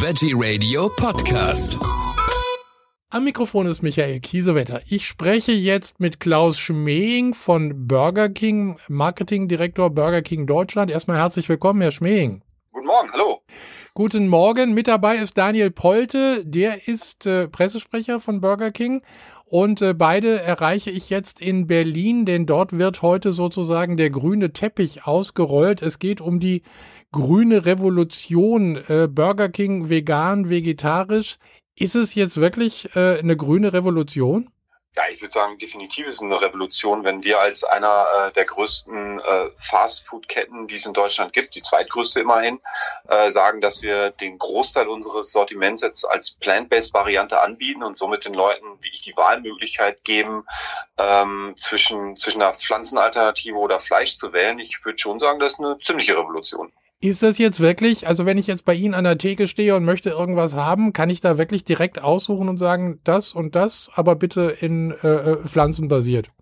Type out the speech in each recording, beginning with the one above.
Veggie Radio Podcast. Am Mikrofon ist Michael Kiesewetter. Ich spreche jetzt mit Klaus Schmeing von Burger King, Marketingdirektor Burger King Deutschland. Erstmal herzlich willkommen, Herr Schmeing. Guten Morgen, hallo. Guten Morgen. Mit dabei ist Daniel Polte, der ist äh, Pressesprecher von Burger King. Und äh, beide erreiche ich jetzt in Berlin, denn dort wird heute sozusagen der grüne Teppich ausgerollt. Es geht um die grüne Revolution, äh, Burger King vegan, vegetarisch. Ist es jetzt wirklich äh, eine grüne Revolution? Ja, ich würde sagen, definitiv ist es eine Revolution, wenn wir als einer äh, der größten äh, Fastfood-Ketten, die es in Deutschland gibt, die zweitgrößte immerhin, äh, sagen, dass wir den Großteil unseres Sortiments jetzt als Plant-Based-Variante anbieten und somit den Leuten wie ich die Wahlmöglichkeit geben, ähm, zwischen, zwischen einer Pflanzenalternative oder Fleisch zu wählen. Ich würde schon sagen, das ist eine ziemliche Revolution. Ist das jetzt wirklich, also wenn ich jetzt bei Ihnen an der Theke stehe und möchte irgendwas haben, kann ich da wirklich direkt aussuchen und sagen, das und das, aber bitte in äh, äh pflanzenbasiert?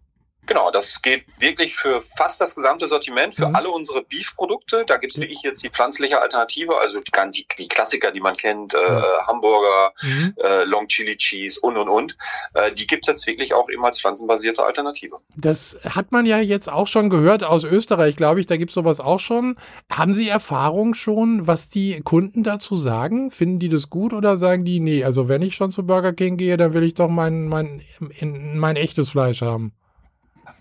Genau, das geht wirklich für fast das gesamte Sortiment, für mhm. alle unsere Beef-Produkte. Da gibt's wirklich jetzt die pflanzliche Alternative, also die, die, die Klassiker, die man kennt, äh, Hamburger, mhm. äh, Long Chili Cheese und und und. Äh, die gibt's jetzt wirklich auch eben als pflanzenbasierte Alternative. Das hat man ja jetzt auch schon gehört aus Österreich, glaube ich, da gibt's sowas auch schon. Haben Sie Erfahrung schon, was die Kunden dazu sagen? Finden die das gut oder sagen die, nee, also wenn ich schon zu Burger King gehe, dann will ich doch mein, mein, mein echtes Fleisch haben?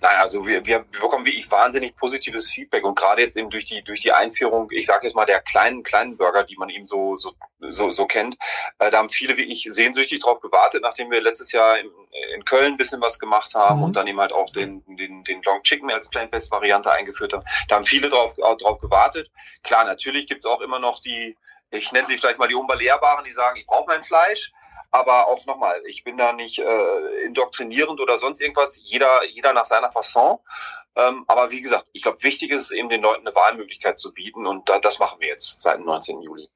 Naja, also wir, wir, wir bekommen wirklich wahnsinnig positives Feedback und gerade jetzt eben durch die durch die Einführung, ich sage jetzt mal der kleinen kleinen Burger, die man eben so so so, so kennt, äh, da haben viele wirklich sehnsüchtig drauf gewartet, nachdem wir letztes Jahr in, in Köln ein bisschen was gemacht haben mhm. und dann eben halt auch den den den Long Chicken als Plant-Based Variante eingeführt haben. Da haben viele drauf drauf gewartet. Klar, natürlich gibt's auch immer noch die ich nenne sie vielleicht mal die Unbelehrbaren, die sagen, ich brauche mein Fleisch. Aber auch nochmal, ich bin da nicht äh, indoktrinierend oder sonst irgendwas. Jeder, jeder nach seiner Fasson. Ähm, aber wie gesagt, ich glaube, wichtig ist es eben den Leuten eine Wahlmöglichkeit zu bieten und da, das machen wir jetzt seit dem 19. Juli.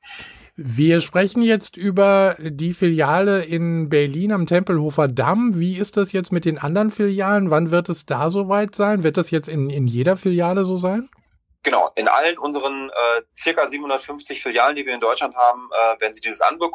Wir sprechen jetzt über die Filiale in Berlin am Tempelhofer Damm. Wie ist das jetzt mit den anderen Filialen? Wann wird es da soweit sein? Wird das jetzt in, in jeder Filiale so sein? Genau, in allen unseren äh, circa 750 Filialen, die wir in Deutschland haben, äh, werden Sie dieses Angebot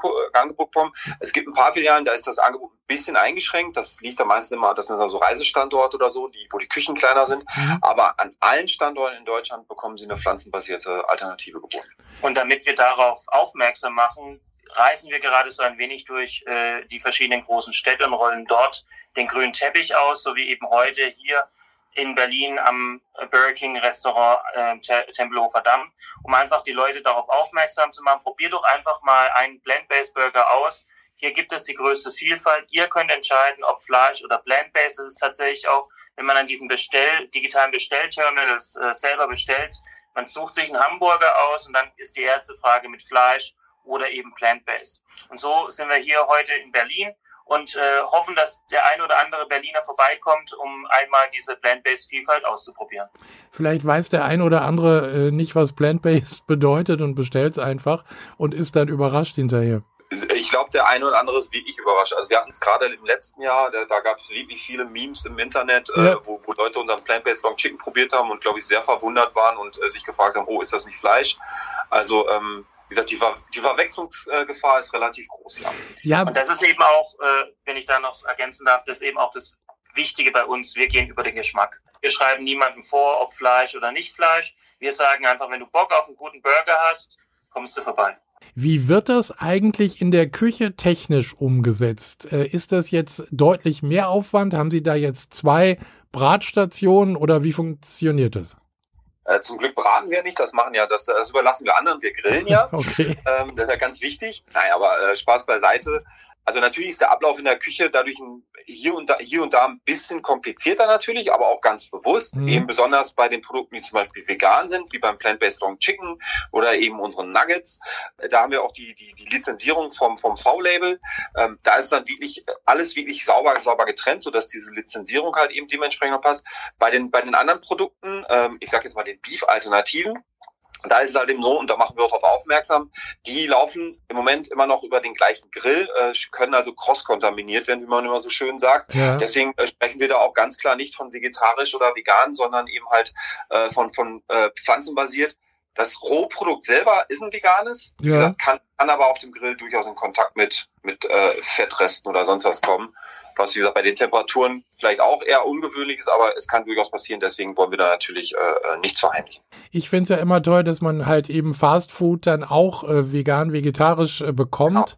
bekommen. Es gibt ein paar Filialen, da ist das Angebot ein bisschen eingeschränkt. Das liegt da meistens immer, das sind also Reisestandorte oder so, die, wo die Küchen kleiner sind. Mhm. Aber an allen Standorten in Deutschland bekommen Sie eine pflanzenbasierte Alternative geboten. Und damit wir darauf aufmerksam machen, reisen wir gerade so ein wenig durch äh, die verschiedenen großen Städte und rollen dort den grünen Teppich aus, so wie eben heute hier in Berlin am Burger King Restaurant äh, Tempelhofer Damm, um einfach die Leute darauf aufmerksam zu machen. Probier doch einfach mal einen Blend-Based Burger aus. Hier gibt es die größte Vielfalt. Ihr könnt entscheiden, ob Fleisch oder Blend-Based. Das ist tatsächlich auch, wenn man an diesen Bestell, digitalen Bestellterminals äh, selber bestellt, man sucht sich einen Hamburger aus und dann ist die erste Frage mit Fleisch oder eben Plant-Based. Und so sind wir hier heute in Berlin und äh, hoffen, dass der ein oder andere Berliner vorbeikommt, um einmal diese Plant-Based Vielfalt auszuprobieren. Vielleicht weiß der ein oder andere äh, nicht, was Plant-Based bedeutet und bestellt es einfach und ist dann überrascht hinterher. Ich glaube, der eine oder andere ist wie ich überrascht. Also wir hatten es gerade im letzten Jahr, da, da gab es wirklich viele Memes im Internet, äh, ja. äh, wo, wo Leute unseren Plant-Based Long Chicken probiert haben und glaube ich sehr verwundert waren und äh, sich gefragt haben, oh, ist das nicht Fleisch? Also ähm, wie gesagt, die, Ver die Verwechslungsgefahr ist relativ groß, ja. ja. Und das ist eben auch, äh, wenn ich da noch ergänzen darf, das ist eben auch das Wichtige bei uns. Wir gehen über den Geschmack. Wir schreiben niemandem vor, ob Fleisch oder nicht Fleisch. Wir sagen einfach, wenn du Bock auf einen guten Burger hast, kommst du vorbei. Wie wird das eigentlich in der Küche technisch umgesetzt? Äh, ist das jetzt deutlich mehr Aufwand? Haben Sie da jetzt zwei Bratstationen oder wie funktioniert das? Äh, zum Glück braten wir nicht, das machen ja, das, das überlassen wir anderen, wir grillen ja. Okay. Ähm, das ist ja ganz wichtig. Nein, aber äh, Spaß beiseite. Also natürlich ist der Ablauf in der Küche dadurch hier, und da, hier und da ein bisschen komplizierter natürlich, aber auch ganz bewusst. Mhm. Eben besonders bei den Produkten, die zum Beispiel vegan sind, wie beim Plant-Based Long Chicken oder eben unseren Nuggets. Da haben wir auch die, die, die Lizenzierung vom, vom V-Label. Ähm, da ist dann wirklich alles wirklich sauber, sauber getrennt, sodass diese Lizenzierung halt eben dementsprechend passt. Bei den, bei den anderen Produkten, ähm, ich sage jetzt mal den Beef-Alternativen, da ist es halt eben so, und da machen wir auch darauf aufmerksam, die laufen im Moment immer noch über den gleichen Grill, äh, können also cross-kontaminiert werden, wie man immer so schön sagt. Ja. Deswegen äh, sprechen wir da auch ganz klar nicht von vegetarisch oder vegan, sondern eben halt äh, von, von äh, pflanzenbasiert. Das Rohprodukt selber ist ein veganes, ja. gesagt, kann, kann aber auf dem Grill durchaus in Kontakt mit, mit äh, Fettresten oder sonst was kommen. Was, wie gesagt, bei den Temperaturen vielleicht auch eher ungewöhnlich ist, aber es kann durchaus passieren. Deswegen wollen wir da natürlich äh, äh nichts verheimlichen. Ich finde es ja immer toll, dass man halt eben Fast Food dann auch äh, vegan, vegetarisch äh, bekommt.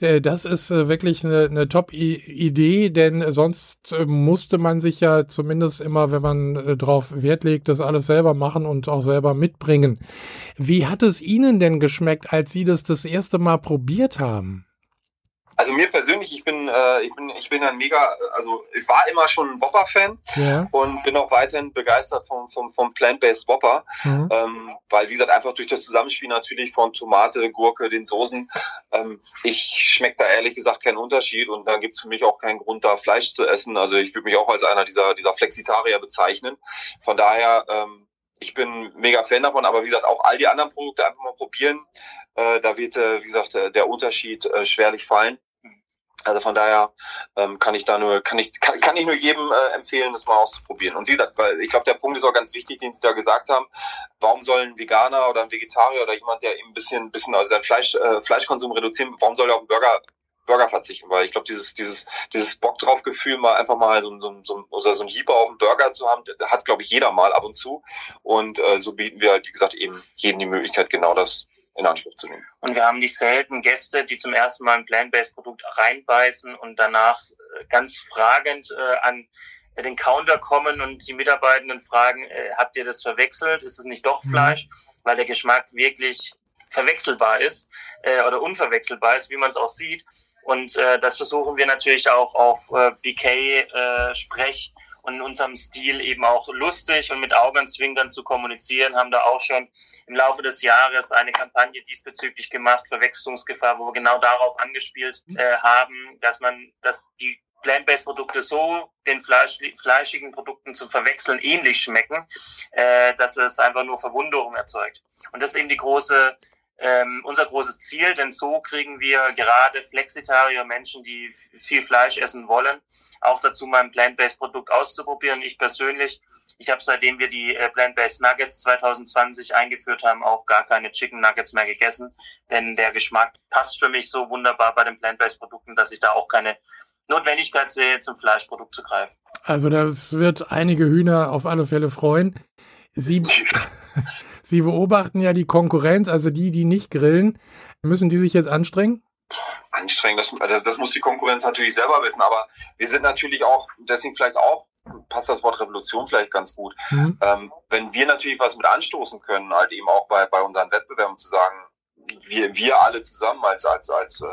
Genau. Äh, das ist äh, wirklich eine, eine Top-Idee, denn sonst musste man sich ja zumindest immer, wenn man drauf Wert legt, das alles selber machen und auch selber mitbringen. Wie hat es Ihnen denn geschmeckt, als Sie das das erste Mal probiert haben? Also mir persönlich, ich bin, äh, ich bin, ich bin ein mega, also ich war immer schon ein Whopper-Fan ja. und bin auch weiterhin begeistert vom, vom, vom Plant-Based Whopper, mhm. ähm, weil wie gesagt einfach durch das Zusammenspiel natürlich von Tomate, Gurke, den Soßen, ähm, ich schmeckt da ehrlich gesagt keinen Unterschied und da gibt es für mich auch keinen Grund, da Fleisch zu essen. Also ich würde mich auch als einer dieser, dieser Flexitarier bezeichnen. Von daher, ähm, ich bin mega Fan davon, aber wie gesagt, auch all die anderen Produkte einfach mal probieren. Äh, da wird, äh, wie gesagt, äh, der Unterschied äh, schwerlich fallen. Also von daher ähm, kann ich da nur, kann ich, kann, kann ich nur jedem äh, empfehlen, das mal auszuprobieren. Und wie gesagt, weil ich glaube, der Punkt ist auch ganz wichtig, den Sie da gesagt haben. Warum soll ein Veganer oder ein Vegetarier oder jemand, der eben ein bisschen, bisschen also sein Fleisch, äh, Fleischkonsum reduzieren, warum soll er auf einen Burger Burger verzichten, weil ich glaube, dieses, dieses, dieses Bock drauf Gefühl, mal einfach mal so, so, so, oder so ein Hieber auf dem Burger zu haben, hat, glaube ich, jeder mal ab und zu. Und äh, so bieten wir halt, wie gesagt, eben jedem die Möglichkeit, genau das in Anspruch zu nehmen. Und wir haben nicht selten Gäste, die zum ersten Mal ein Plant-Based-Produkt reinbeißen und danach äh, ganz fragend äh, an den Counter kommen und die Mitarbeitenden fragen, äh, habt ihr das verwechselt? Ist es nicht doch mhm. Fleisch? Mhm. Weil der Geschmack wirklich verwechselbar ist äh, oder unverwechselbar ist, wie man es auch sieht. Und äh, das versuchen wir natürlich auch auf äh, BK-Sprech äh, in unserem Stil eben auch lustig und mit Augenzwinkern zu kommunizieren, haben da auch schon im Laufe des Jahres eine Kampagne diesbezüglich gemacht, Verwechslungsgefahr, wo wir genau darauf angespielt mhm. äh, haben, dass man, dass die Plant-Based-Produkte so den Fleisch, fleischigen Produkten zum Verwechseln ähnlich schmecken, äh, dass es einfach nur Verwunderung erzeugt. Und das ist eben die große ähm, unser großes Ziel, denn so kriegen wir gerade Flexitarier, Menschen, die viel Fleisch essen wollen, auch dazu mal ein Plant-Based Produkt auszuprobieren. Ich persönlich, ich habe seitdem wir die äh, Plant-Based Nuggets 2020 eingeführt haben, auch gar keine Chicken Nuggets mehr gegessen, denn der Geschmack passt für mich so wunderbar bei den Plant-Based Produkten, dass ich da auch keine Notwendigkeit sehe, zum Fleischprodukt zu greifen. Also das wird einige Hühner auf alle Fälle freuen. Sie, Sie beobachten ja die Konkurrenz, also die, die nicht grillen. Müssen die sich jetzt anstrengen? Anstrengen, das, also das muss die Konkurrenz natürlich selber wissen, aber wir sind natürlich auch, deswegen vielleicht auch, passt das Wort Revolution vielleicht ganz gut. Mhm. Ähm, wenn wir natürlich was mit anstoßen können, halt eben auch bei, bei unseren Wettbewerben zu sagen, wir, wir alle zusammen als, als, als äh,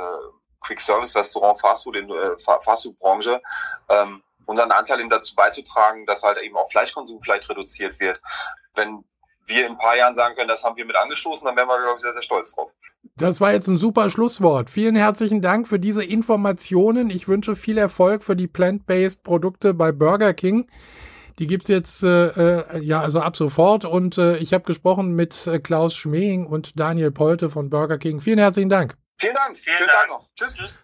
Quick Service Restaurant, Fastfood, äh, Fastfood Branche, ähm, unseren Anteil eben dazu beizutragen, dass halt eben auch Fleischkonsum vielleicht reduziert wird. Wenn wir in ein paar Jahren sagen können, das haben wir mit angestoßen, dann wären wir, glaube ich, sehr, sehr stolz drauf. Das war jetzt ein super Schlusswort. Vielen herzlichen Dank für diese Informationen. Ich wünsche viel Erfolg für die plant-based Produkte bei Burger King. Die gibt's jetzt äh, äh, ja also ab sofort und äh, ich habe gesprochen mit äh, Klaus Schmehing und Daniel Polte von Burger King. Vielen herzlichen Dank. Vielen Dank. Vielen Schönen Dank. Tag noch. Tschüss. Tschüss.